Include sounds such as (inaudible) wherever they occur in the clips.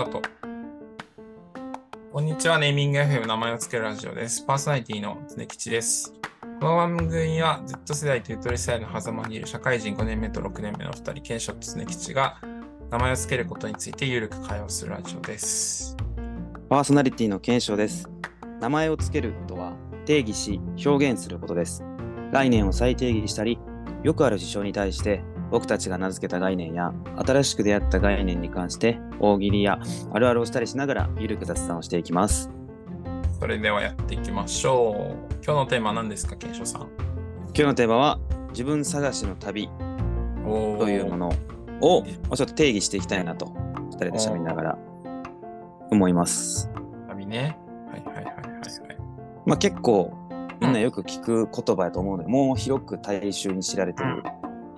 タート。こんにちは、ネーミング FM 名前を付けるラジオです。パーソナリティの常吉です。この番組は Z 世代とゆとり世代の狭間にいる社会人5年目と6年目の2人、ケンショット常吉が名前を付けることについてゆるく会話するラジオです。パーソナリティの検証です。名前をつけるとは定義し表現することです。概念を再定義したり、よくある事象に対して僕たちが名付けた概念や新しく出会った概念に関して大喜利やあるあるをしたりしながらゆるく雑談をしていきます。それではやっていきましょう。今日のテーマは何ですか、ケンショウさん？今日のテーマは自分探しの旅というものをもうちょっと定義していきたいなと二人で喋りながら思います。旅ね。はいはいはいはいはい。まあ結構みんなよく聞く言葉やと思うので、もう広く大衆に知られてる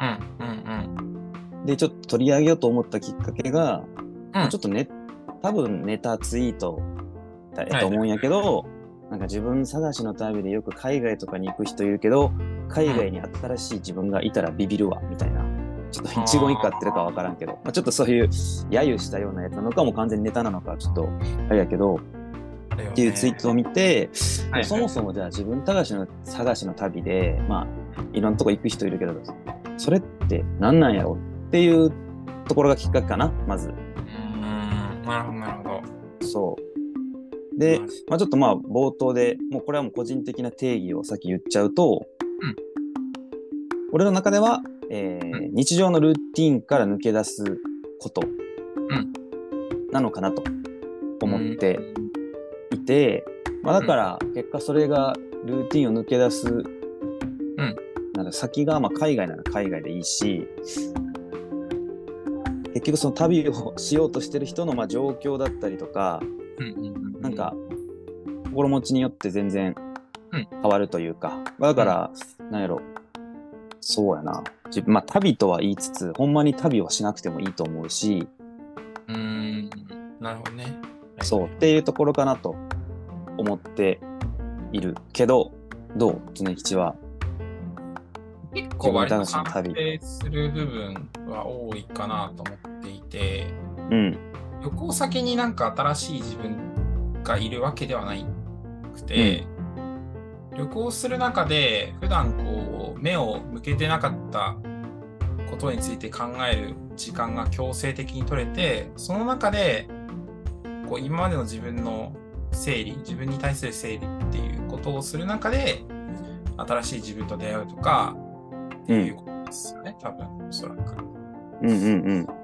うんうんで、ちょっと取り上げようと思ったきっかけが、うん。うんちょっとね、多分ネタツイートだはい。と思うんやけど、なんか自分探しの旅でよく海外とかに行く人いるけど、海外に新しい自分がいたらビビるわ、みたいな。ちょっと一言一句合ってるかわからんけど、まあ、ちょっとそういう揶揄したようなやつなのかも完全にネタなのかちょっとあれやけど、っっていうツイートを見て、はい。はいそもそもじゃあ自分探しの探しの旅で、まあ、いろんなとこ行く人いるけど、それって何なんやろっていうところがきっかけかな、まず。うーん、なるほどなるほど。そう。で、まあ、ちょっとまあ冒頭でもうこれはもう個人的な定義をさっき言っちゃうと、うん俺の中では、えーう日常のルーティンから抜け出すことうんなのかなと思っていて、まあ、だから結果それがルーティンを抜け出す、なんか先がまあ海外なら海外でいいし結局その旅をしようとしてる人のまあ状況だったりとか、うんうんうんなんか、心持ちによって全然うん。変わるというか、まあだから、なんやろ、そうやな。自分まあ、旅とは言いつつ、ほんまに旅はしなくてもいいと思うし、うーん、なるほどね。はいそう、っていうところかなと思っているけど、どう常吉は？結構割とする部分は多いかなと思っていて、うん、旅行先になんか新しい自分がいるわけではないくて、旅行する中で普段こう目を向けてなかったことについて考える時間が強制的に取れて、その中でこう今までの自分の整理、自分に対する整理っていうことをする中で、新しい自分と出会うとかっていうことですよね、多分、おそらく。うん、うん、うん。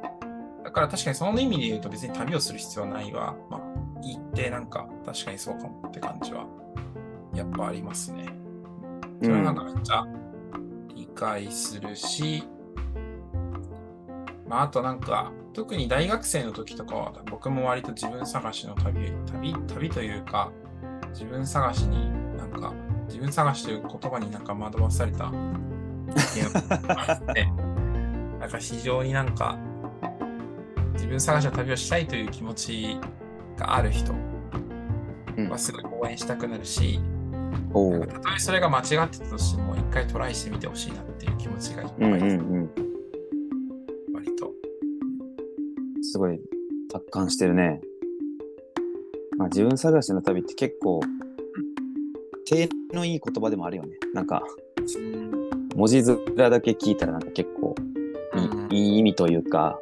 だから確かにその意味で言うと別に旅をする必要はないわ。まあ、言ってなんか確かにそうかもって感じはやっぱありますね。それはなんかめっちゃ理解するし、まああとなんか特に大学生の時とかは僕も割と自分探しの旅、旅、旅というか自分探しになんか自分探しという言葉になんか惑わされた (laughs) なんか非常になんか自分探しの旅をしたいという気持ちがある人うんはすごい応援したくなるし、おうなんかたとえそれが間違ってたとしても一回トライしてみてほしいなっていう気持ちがいっぱうん、うん、いです、うん。割と。すごい達観してるね。まあ、自分探しの旅って結構、手のいい言葉でもあるよね。なんか、文字面だけ聞いたらなんか結構いい,、うんいい意味というか、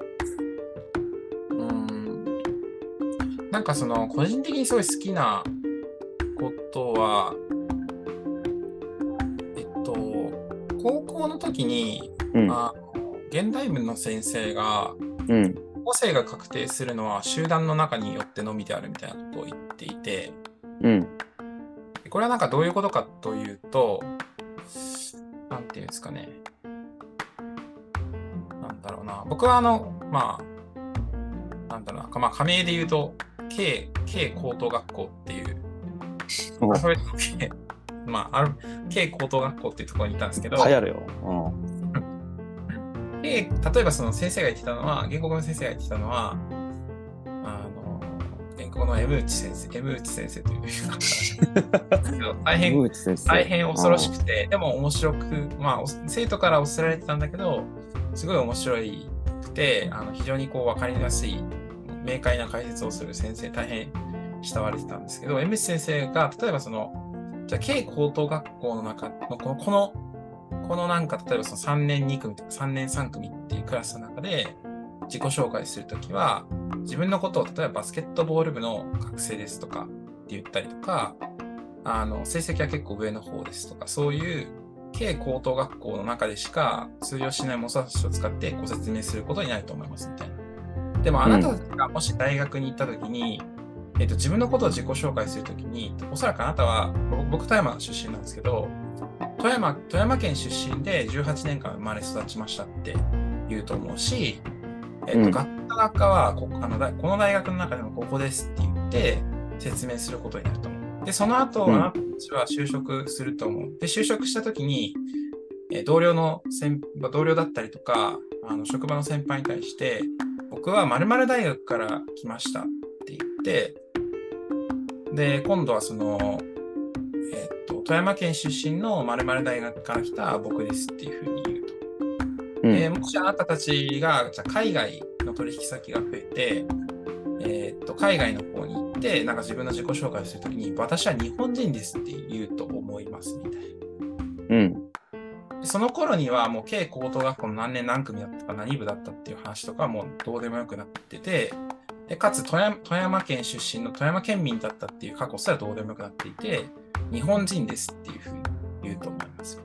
なんかその個人的にすごい好きなことは、えっと、高校の時に、うん、あの現代文の先生が、うん、個性が確定するのは集団の中によってのみであるみたいなことを言っていて、うん、これはなんかどういうことかというと、なんていうんですかね。なんだろうな。僕はあの、まあ、なんだろうな。まあ、加盟で言うと、K、K 高等学校っていう、K、まあ、ある K 高等学校っていうところにいたんですけど、流行るよ。うん。K、例えばその先生が言ってたのは、原告の先生が言ってたのは、あの、原告の M 内先生、M 内先生という方 (laughs) 大変大変恐ろしくて、でも面白く、まあ、お生徒からおせられてたんだけど、すごい面白くて、あの非常にこう分かりやすい、明快な解説をする先生、大変慕われてたんですけど、MS 先生が、例えばその、じゃあ、K 高等学校の中の、この、この、このなんか、例えばその3年2組とか3年3組っていうクラスの中で、自己紹介するときは、自分のことを、例えばバスケットボール部の学生ですとかって言ったりとか、あの、成績は結構上の方ですとか、そういう軽高等学校の中でしか通用しない模索詞を使ってご説明することになると思いますみたいな。でもあなたがもし大学に行った時に、うん、えっと、自分のことを自己紹介するときに、おそらくあなたは、僕、富山出身なんですけど、富山、富山県出身で18年間生まれ育ちましたって言うと思うし、えっと、学科学科はこあのこの大学の中でもここですって言って説明することになると思う。で、その後、あなたたちは就職すると思う。で、就職したときに、え同僚の先同僚だったりとか、あの職場の先輩に対して、僕は〇〇大学から来ましたって言って、で、今度はその、えっ、と、富山県出身の〇〇大学から来た僕ですっていうふうに言うと。うん、えもしあなたたちがじゃ海外の取引先が増えて、えー、っと海外の方に行ってなんか自分の自己紹介するときに私は日本人ですって言うと思いますみたいな。うん、その頃にはもう計高等学校の何年何組だったか何部だったっていう話とかもうどうでもよくなっててでかつ富山富山県出身の富山県民だったっていう過去すらどうでもよくなっていて日本人ですっていうふうに言うと思います。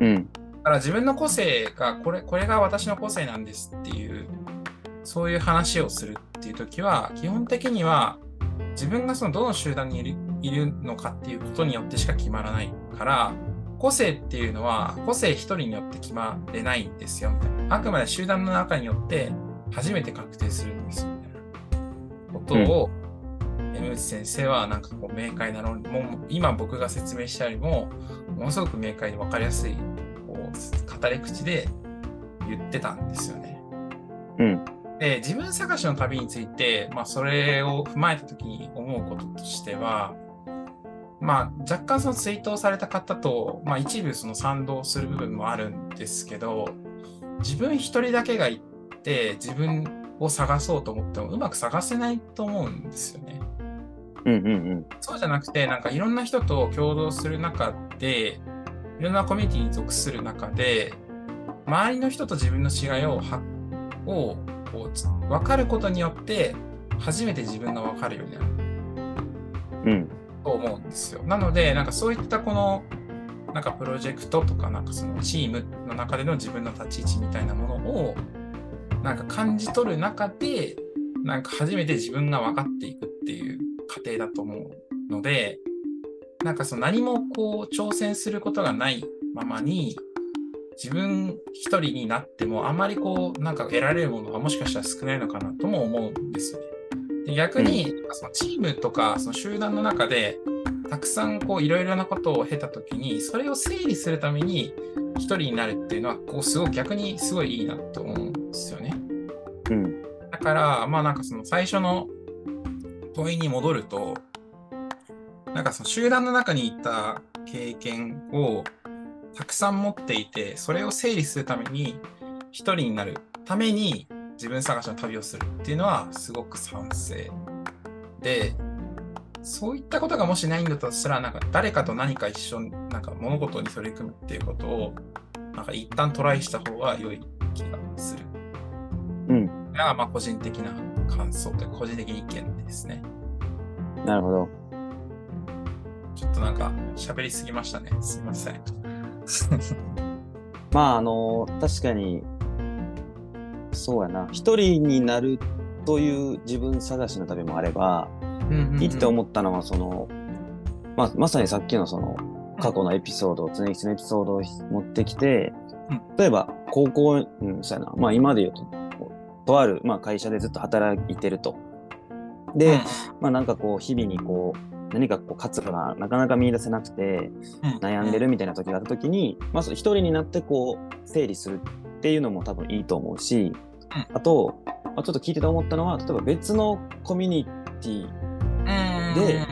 うんだから自分の個性がこれ、これが私の個性なんですっていう、そういう話をするっていう時は、基本的には自分がそのどの集団にいるいるのかっていうことによってしか決まらないから、個性っていうのは個性一人によって決まれないんですよみたいな。あくまで集団の中によって初めて確定するんですよみたいなことを、うん、内先生はなんかこう明快なのに、もう今僕が説明したよりも、ものすごく明快で分かりやすい語り口で言ってたんですよね。うん、で自分探しの旅について、まあ、それを踏まえた時に思うこととしては、まあ、若干その追悼された方と、まあ、一部その賛同する部分もあるんですけど自分一人だけが行って自分を探そうと思ってもうまく探せないと思うんですよね。うんうんうん、そうじゃなくてなんかいろんな人と共同する中でいろんなコミュニティに属する中で、周りの人と自分の違いをはをこう分かることによって、初めて自分が分かるようになる。うん。と思うんですよ。なので、なんかそういったこの、なんかプロジェクトとか、なんかそのチームの中での自分の立ち位置みたいなものを、なんか感じ取る中で、なんか初めて自分が分かっていくっていう過程だと思うので、なんかその何もこう挑戦することがないままに自分一人になってもあまりこうなんか得られるものがもしかしたら少ないのかなとも思うんですよね。で逆に、そのチームとかその集団の中でたくさんこういろいろなことを経た時にそれを整理するために一人になるっていうのはこうすごい逆にすごいいいなと思うんですよね。うん、だからまあなんかその最初の問いに戻るとなんかその集団の中にいた経験をたくさん持っていて、それを整理するために一人になるために自分探しの旅をするっていうのはすごく賛成で、そういったことがもしないんだとしたら、なんか誰かと何か一緒になんか物事に取り組むっていうことを、なんか一旦トライした方が良い気がする。うん。がまあ個人的な感想というか個人的意見ですね。なるほど。ちょっとなんか喋りすぎましたね。すいません。(laughs) まあ、あの、確かに、そうやな。一人になるという自分探しの旅もあれば、聞いてて思ったのは、その、まあ、まさにさっきのその、過去のエピソード、常吉のエピソードを持ってきて、例えば、高校、うん、そうやな。まあ、今で言うと、とある、まあ、会社でずっと働いてると。で、まあ、なんかこう、日々にこう、何かこう活路がなかなか見出せなくて悩んでるみたいな時があった時に、まず一人になってこう整理するっていうのも多分いいと思うし、あと、まあ、ちょっと聞いてて思ったのは例えば別のコミュニティで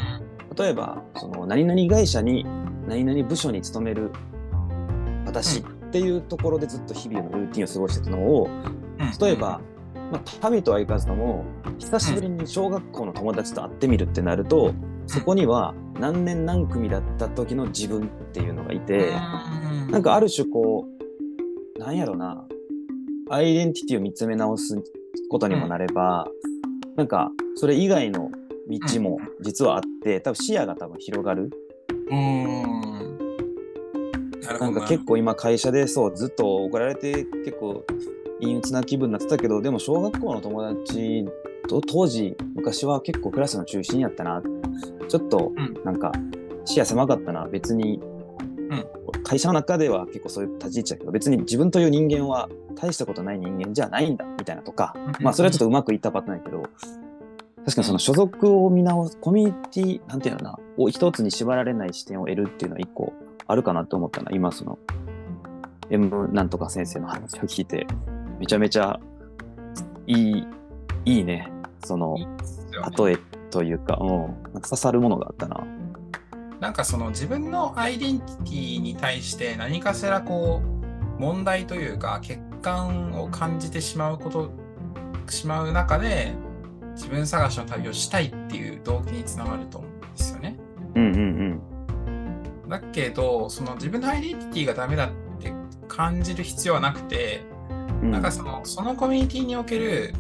例えばその何々会社に何々部署に勤める私っていうところでずっと日々のルーティンを過ごしてたのを例えばまあ、旅とはいかずとも久しぶりに小学校の友達と会ってみるってなると、そこには何年何組だった時の自分っていうのがいて、なんかある種こうなんやろな。アイデンティティを見つめ直すことにもなれば、なんかそれ以外の道も実はあって、多分視野が多分広がる。うん。なんか結構今会社でそうずっと怒られて結構陰鬱な気分になってたけどでも小学校の友達と当時昔は結構クラスの中心やったな。ちょっとうん。なんか視野狭かったな。別に、会社の中では結構そういう立ち位置だけど別に自分という人間は大したことない人間じゃないんだみたいなとか、まあそれはちょっとうまくいったパターンやけど確かにその所属を見直すコミュニティなんていうのかなを一つに縛られない視点を得るっていうのは一個あるかなと思ったな今その M なんとか先生の話を聞いてめちゃめちゃいいいいね。その例えというか,、うん、なんか刺さるものがあったな。なんかその自分のアイデンティティに対して何かしらこう問題というか欠陥を感じてしまうことしまう中で自分探しの旅をしたいっていう動機につながると思うんですよね。うんうんだけどその自分のアイデンティティがダメだって感じる必要はなくてうんうんなんかそのそのコミュニティにおける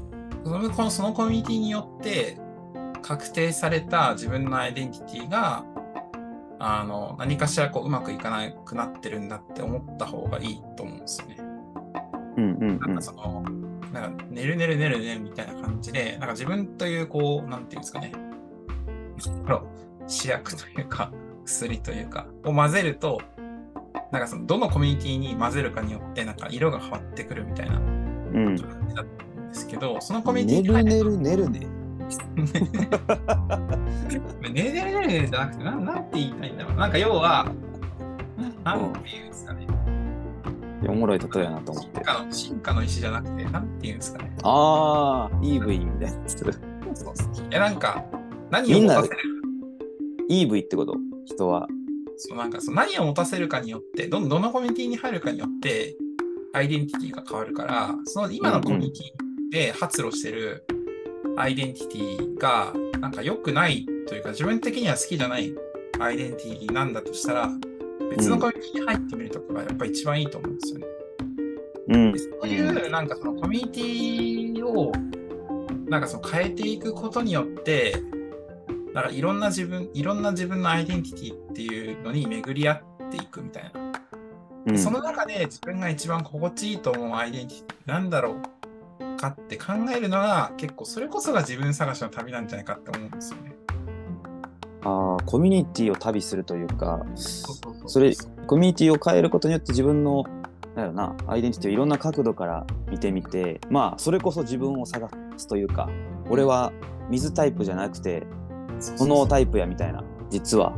そのそのコミュニティによって確定された自分のアイデンティティがあの何かしらこううまくいかなくなってるんだって思った方がいいと思うんですよね。うんうんなんかその、なんか寝る寝る寝る寝るみたいな感じで、なんか自分というこう、なんていうんですかね、なんだろう試薬というか、薬というか、を混ぜると、なんかその、どのコミュニティに混ぜるかによって、なんか色が変わってくるみたいなうんうん感じだと思うんですけど、そのコミュニティ寝に入る寝る寝るね。寝る寝る寝る寝るじゃなくて、なんなんて言いたいんだろう。なんか要は、なんていうんですかね。おもろい例えやなと思って。進化の進化の石じゃなくて、なんていうんですかね。ああ、EV みたいなやつ。そうそうえ、なんか、何を持たせる EV ってこと？人は。そうなんかそう何を持たせるかによってど、どのコミュニティに入るかによって、アイデンティティが変わるから、その今のコミュニティで発露してるアイデンティティが、なんか良くないというか、自分的には好きじゃないアイデンティティなんだとしたら、別のコミュニティに入ってみるとかがやっぱ一番いいと思うんですよね。うんで。そういう、なんかそのコミュニティを、なんかその変えていくことによって、なんかいろんな自分、いろんな自分のアイデンティティっていうのに巡り合っていくみたいな。うんその中で自分が一番心地いいと思うアイデンティティなんだろうかって考えるのが結構それこそが自分探しの旅なんじゃないかって思うんですよね。あーコミュニティを旅するというか、それコミュニティを変えることによって自分のなんやろなアイデンティティをいろんな角度から見てみてまあそれこそ自分を探すというか俺は水タイプじゃなくてこのタイプやみたいな実は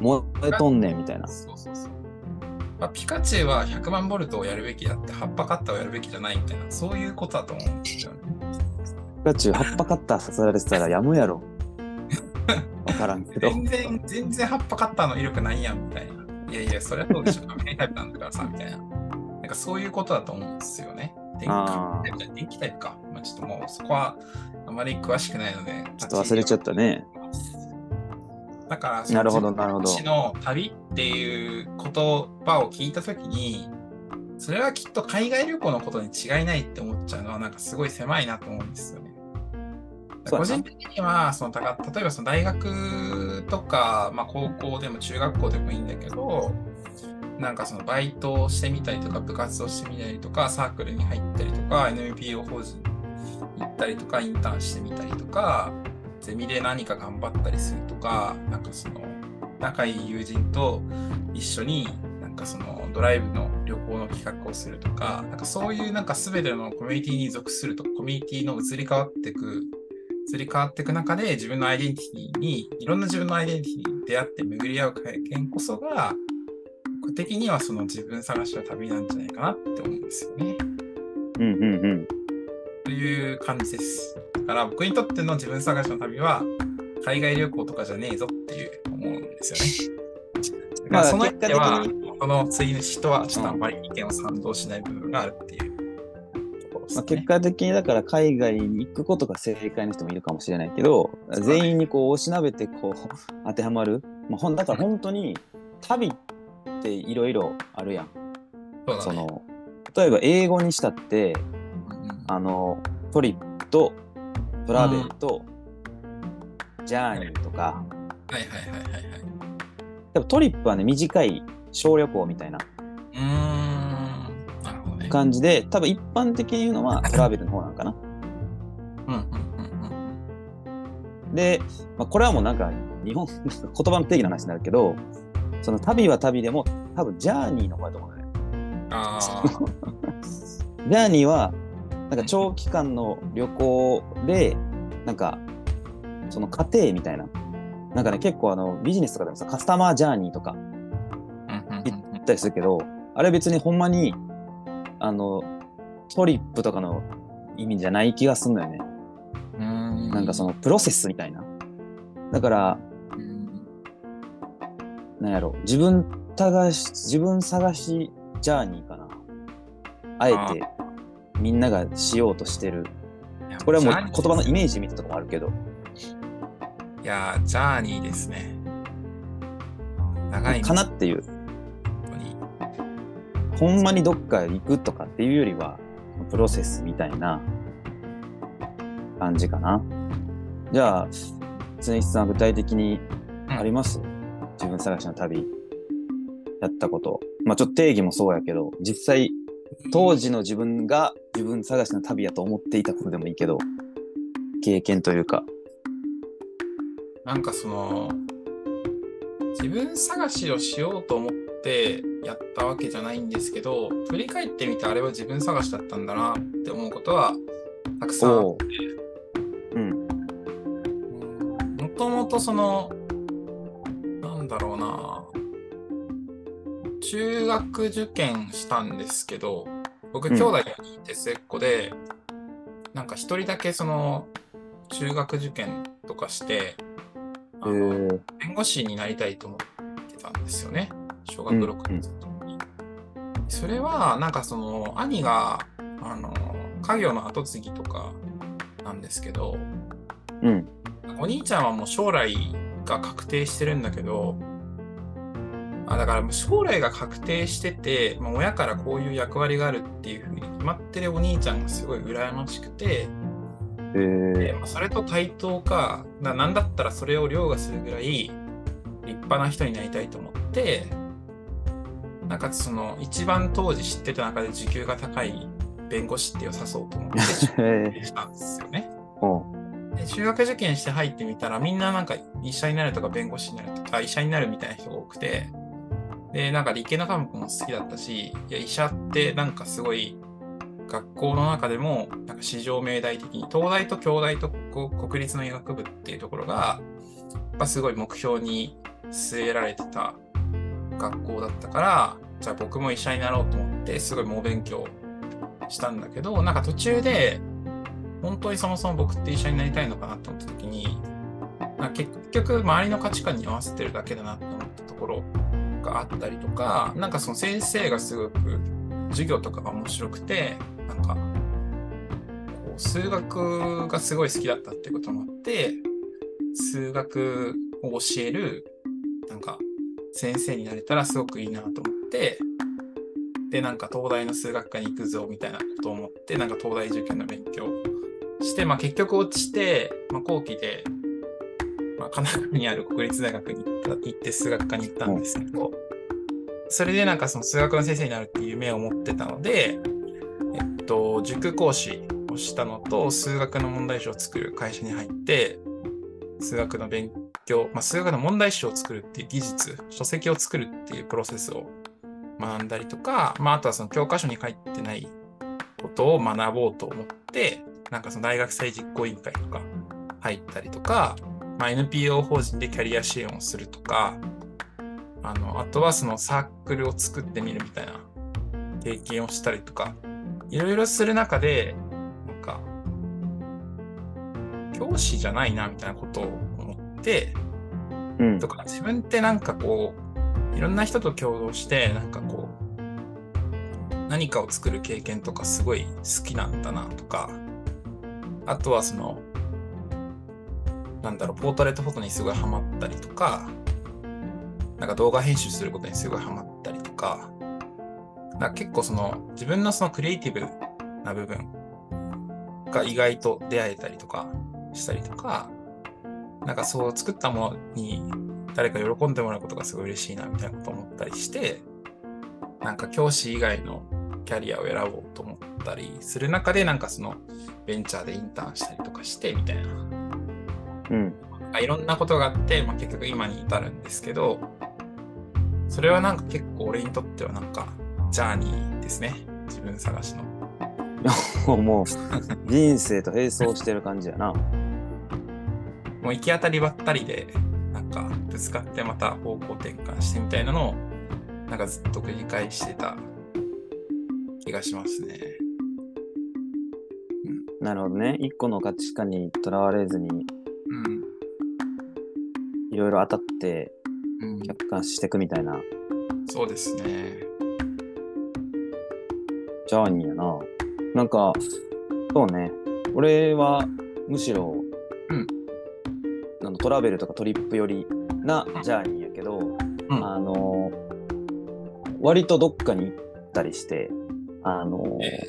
燃えとんねんみたいなそうそうそう。まあ、ピカチュウは100万ボルトをやるべきだって、葉っぱカッターをやるべきじゃないみたいな、そういうことだと思うんですよね。ピカチュウ葉っぱカッターさせられてたらやむやろ (laughs) わからんけど全然、全然葉っぱカッターの威力ないやんみたいな。いやいや、それはそうでしょ。アメリカタイプなんだからさ、みたいな。なんかそういうことだと思うんですよね。電気タイプか。まあ、ちょっともうそこはあまり詳しくないので。ちょっと忘れちゃったね。だから、なるほどなるほどの旅っていう言葉を聞いたときに、それはきっと海外旅行のことに違いないって思っちゃうのは、なんかすごい狭いなと思うんですよね。個人的にはそのだから例えばその大学とか、まあ、高校でも中学校でもいいんだけどなんかそのバイトをしてみたりとか部活をしてみたりとかサークルに入ったりとか NPO 法人に行ったりとかインターンしてみたりとかゼミで何か頑張ったりするとかなんかその仲いい友人と一緒になんかそのドライブの旅行の企画をするとかなんかそういうなんか全てのコミュニティに属するとコミュニティの移り変わっていく移り変わっていく中で自分のアイデンティティにいろんな自分のアイデンティティに出会って巡り合う経験こそが僕的にはその自分探しの旅なんじゃないかなって思うんですよね。うんうんうんという感じです。だから僕にとっての自分探しの旅は海外旅行とかじゃねえぞっていう思うんですよね。(laughs) だからその意味ではこの追主とはちょっとあんまり意見を賛同しない部分があるっていうまあ。結果的にだから海外に行くことが正解の人もいるかもしれないけど、全員にこうおしなべてこう当てはまる、まあ、ほんだから本当に旅っていろいろあるやん。そねその例えば英語にしたってあのトリップとトラベルと、ジャーニーとか、はいはいはいはいはい。でもトリップはね短い小旅行みたいなうーん。なるほどね。感じで多分一般的に言うのはトラベルの方なんかな。うんうんうんで、まあ、これはもうなんか日本 (laughs) 言葉の定義の話になるけどその旅は旅でも多分ジャーニーの方だと思うのね。うん。ああ。ジャーニーはなんか長期間の旅行でなんかその過程みたいななんかね結構あのビジネスとかでもさカスタマージャーニーとか言ったりするけどあれ別にほんまにあのトリップとかの意味じゃない気がすんのよね。うん。なんかそのプロセスみたいな。だからうん。なんやろ自分探し自分探しジャーニーかな。あえてみんながしようとしてる。これはもう言葉のイメージみたいなとこもあるけど。いやー、ジャーニーですね。長いかなっていう。ほんまにどっか行くとかっていうよりは、プロセスみたいな感じかな。じゃあ、常石さんは具体的にあります、自分探しの旅、やったこと。まあちょっと定義もそうやけど、実際、当時の自分が自分探しの旅やと思っていたことでもいいけど、経験というか。なんかその、自分探しをしようと思ってやったわけじゃないんですけど、振り返ってみてあれは自分探しだったんだなって思うことはたくさんあっ。て、もともとその、なんだろうな、中学受験したんですけど、僕、うん兄弟4人いて末っ子で、なんか一人だけその、中学受験とかして、あえのー、弁護士になりたいと思ってたんですよね。小学うん6年生の時に。それは、なんかその、兄が、あの、家業の後継ぎとかなんですけど、うん。お兄ちゃんはもう将来が確定してるんだけど、あだから将来が確定してて、まあ、親からこういう役割があるっていうふうに決まってるお兄ちゃんがすごい羨ましくて、えー、でまあそれと対等か、ななんだったらそれを凌駕するぐらい立派な人になりたいと思って、なんかその一番当時知ってた中で時給が高い弁護士っていうのを指そうと思ってしたんですよね。(laughs) で中学受験して入ってみたらみんななんか医者になるとか弁護士になるとか医者になるみたいな人が多くてでなんか理系の科目も好きだったしいや医者ってなんかすごい学校の中でもなんか市場命題的に東大と京大と国立の医学部っていうところがすごい目標に据えられてた学校だったからじゃあ僕も医者になろうと思ってすごい猛勉強したんだけどなんか途中で本当にそもそも僕って医者になりたいのかなと思った時に結局周りの価値観に合わせてるだけだなと思ったところがあったりとかなんかその先生がすごく授業とかが面白くてなんかこう数学がすごい好きだったってこともあって数学を教えるなんか先生になれたらすごくいいなと思ってでなんか東大の数学科に行くぞみたいなことを思ってなんか東大受験の勉強して、まあ、結局落ちて、まあ、後期で、神奈川にある国立大学に行っ行って数学科に行ったんですけど、それでなんかその数学の先生になるっていう夢を持ってたので、えっと、塾講師をしたのと数学の問題集を作る会社に入って数学の勉強、まあ、数学の問題集を作るっていう技術書籍を作るっていうプロセスを学んだりとか、まあ、あとはその教科書に書いてないことを学ぼうと思ってなんかその大学生実行委員会とか入ったりとか、まあ、NPO 法人でキャリア支援をするとか、あの、あとはそのサークルを作ってみるみたいな経験をしたりとか、いろいろする中で、なんか、教師じゃないなみたいなことを思って、うん。とか自分ってなんかこういろんな人と共同してなんかこう何かを作る経験とかすごい好きなんだなとか、あとはその、なんだろう、ポートレートフォトにすごいハマったりとか、なんか動画編集することにすごいハマったりとか、なんか結構その自分のそのクリエイティブな部分が意外と出会えたりとかしたりとか、なんかそう作ったものに誰か喜んでもらうことがすごい嬉しいなみたいなこと思ったりして、なんか教師以外のキャリアを選ぼうと思ったりする中で、なんかそのベンチャーでインターンしたりとかしてみたいな、うん。あいろんなことがあって、まあ、結局今に至るんですけど、それはなんか結構俺にとってはなんかジャーニーですね。自分探しの。(laughs) もう、人生と並走してる感じやな。もう行き当たりばったりで、なんかぶつかってまた方向転換してみたいなのを、なんかずっと繰り返してた気がしますね。なるほどね。一個の価値観にとらわれずに、うん。いろいろ当たってうん、客観視していくみたいな。そうですね。ジャーニーやな。なんか、そうね。俺はむしろ、うんあのトラベルとかトリップ寄りなジャーニーやけど、うんあの、割とどっかに行ったりして、あの、え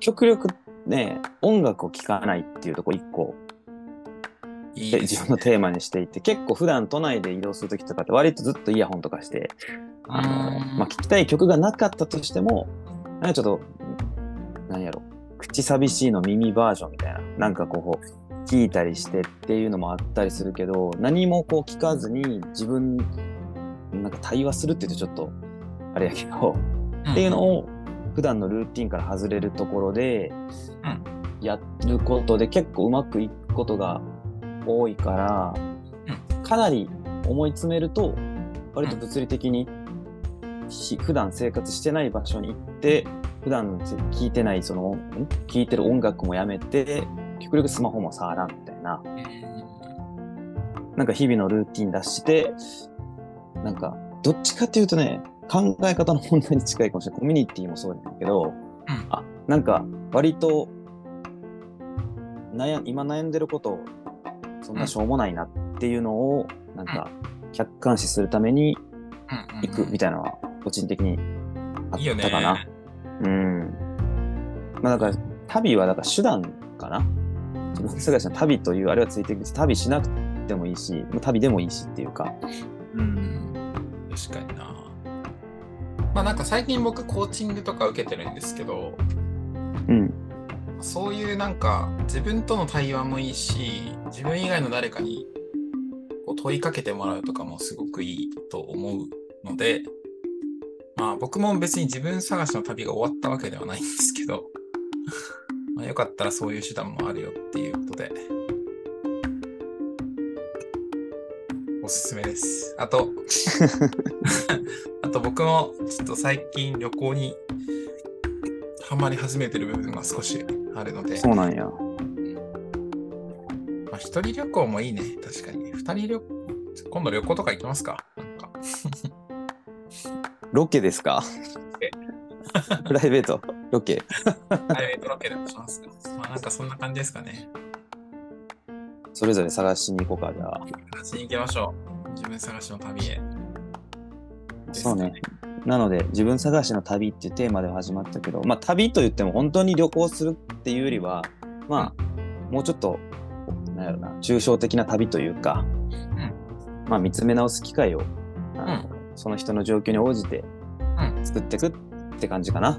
極力ね、音楽を聴かないっていうとこ一個ー、いい。自分のテーマにしていて、結構普段都内で移動するときとかって割とずっとイヤホンとかして、あの、うん。まあ、聞きたい曲がなかったとしても、なんかちょっと、なんやろ、口寂しいの耳バージョンみたいな、なんかこう、聞いたりしてっていうのもあったりするけど、何もこう聞かずに自分、なんか対話するって言うとちょっと、あれやけど、っていうのを、を普段のルーティンから外れるところでやることで結構うまくいくことが多いから、かなり思い詰めると割と物理的にし普段生活してない場所に行って普段聴いてないそのん？聴いてる音楽もやめて極力スマホも触らんみたいな。なんか日々のルーティン出してなんかどっちかっていうとね考え方の問題に近いかもしれない。コミュニティもそうだけど、うん。あなんか割と悩今悩んでることそんなしょうもないなっていうのをなんか客観視するために行くみたいなのは個人的にあったかな。うん。まあだから旅はだから手段かな。自分探しの旅というあれはついてくる旅しなくてもいいし、まあ旅でもいいしっていうか。うん。確かにな。まあなんか最近僕コーチングとか受けてるんですけど、うん。そういうなんか自分との対話もいいし、自分以外の誰かにこう問いかけてもらうとかもすごくいいと思うので、まあ僕も別に自分探しの旅が終わったわけではないんですけど、(laughs) まあ、よかったらそういう手段もあるよっていうことで、おすすめです。あと、(laughs) あと僕もちょっと最近旅行にハマり始めてる部分が少しあるので、そうなんや。まあ、一人旅行もいいね。確かに。二人旅今度旅行とか行きますかなんか。(laughs) ロケですか？え？プライベート？ロケ？プライベートロケでもしますかまあなんかそんな感じですかね。それぞれ探しに行こうか、じゃあ。探しに行きましょう。自分探しの旅へ。そうね。なので、自分探しの旅っていうテーマでは始まったけど、まあ旅と言っても本当に旅行するっていうよりは、まあ、もうちょっと、なんやろな、抽象的な旅というか、まあ見つめ直す機会を、あのその人の状況に応じてうん作っていくって感じかな。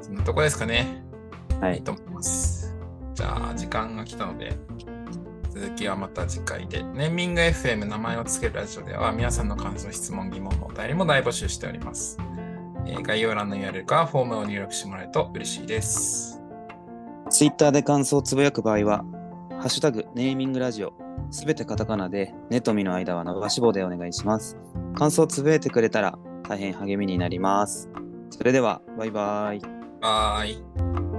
そんなとこですかね。はいい。いと思います。じゃあ、時間が来たので、続きはまた次回で。ネーミング FM 名前を付けるラジオでは、皆さんの感想、質問、疑問のお便りも大募集しております。えー概要欄の URL からフォームを入力してもらえると嬉しいです。ツイッターで感想をつぶやく場合は、ハッシュタグネーミングラジオ、すべてカタカナで、ネとミの間は伸ばし棒でお願いします。感想をつぶえてくれたら大変励みになります。それでは、バイバイ。バイ。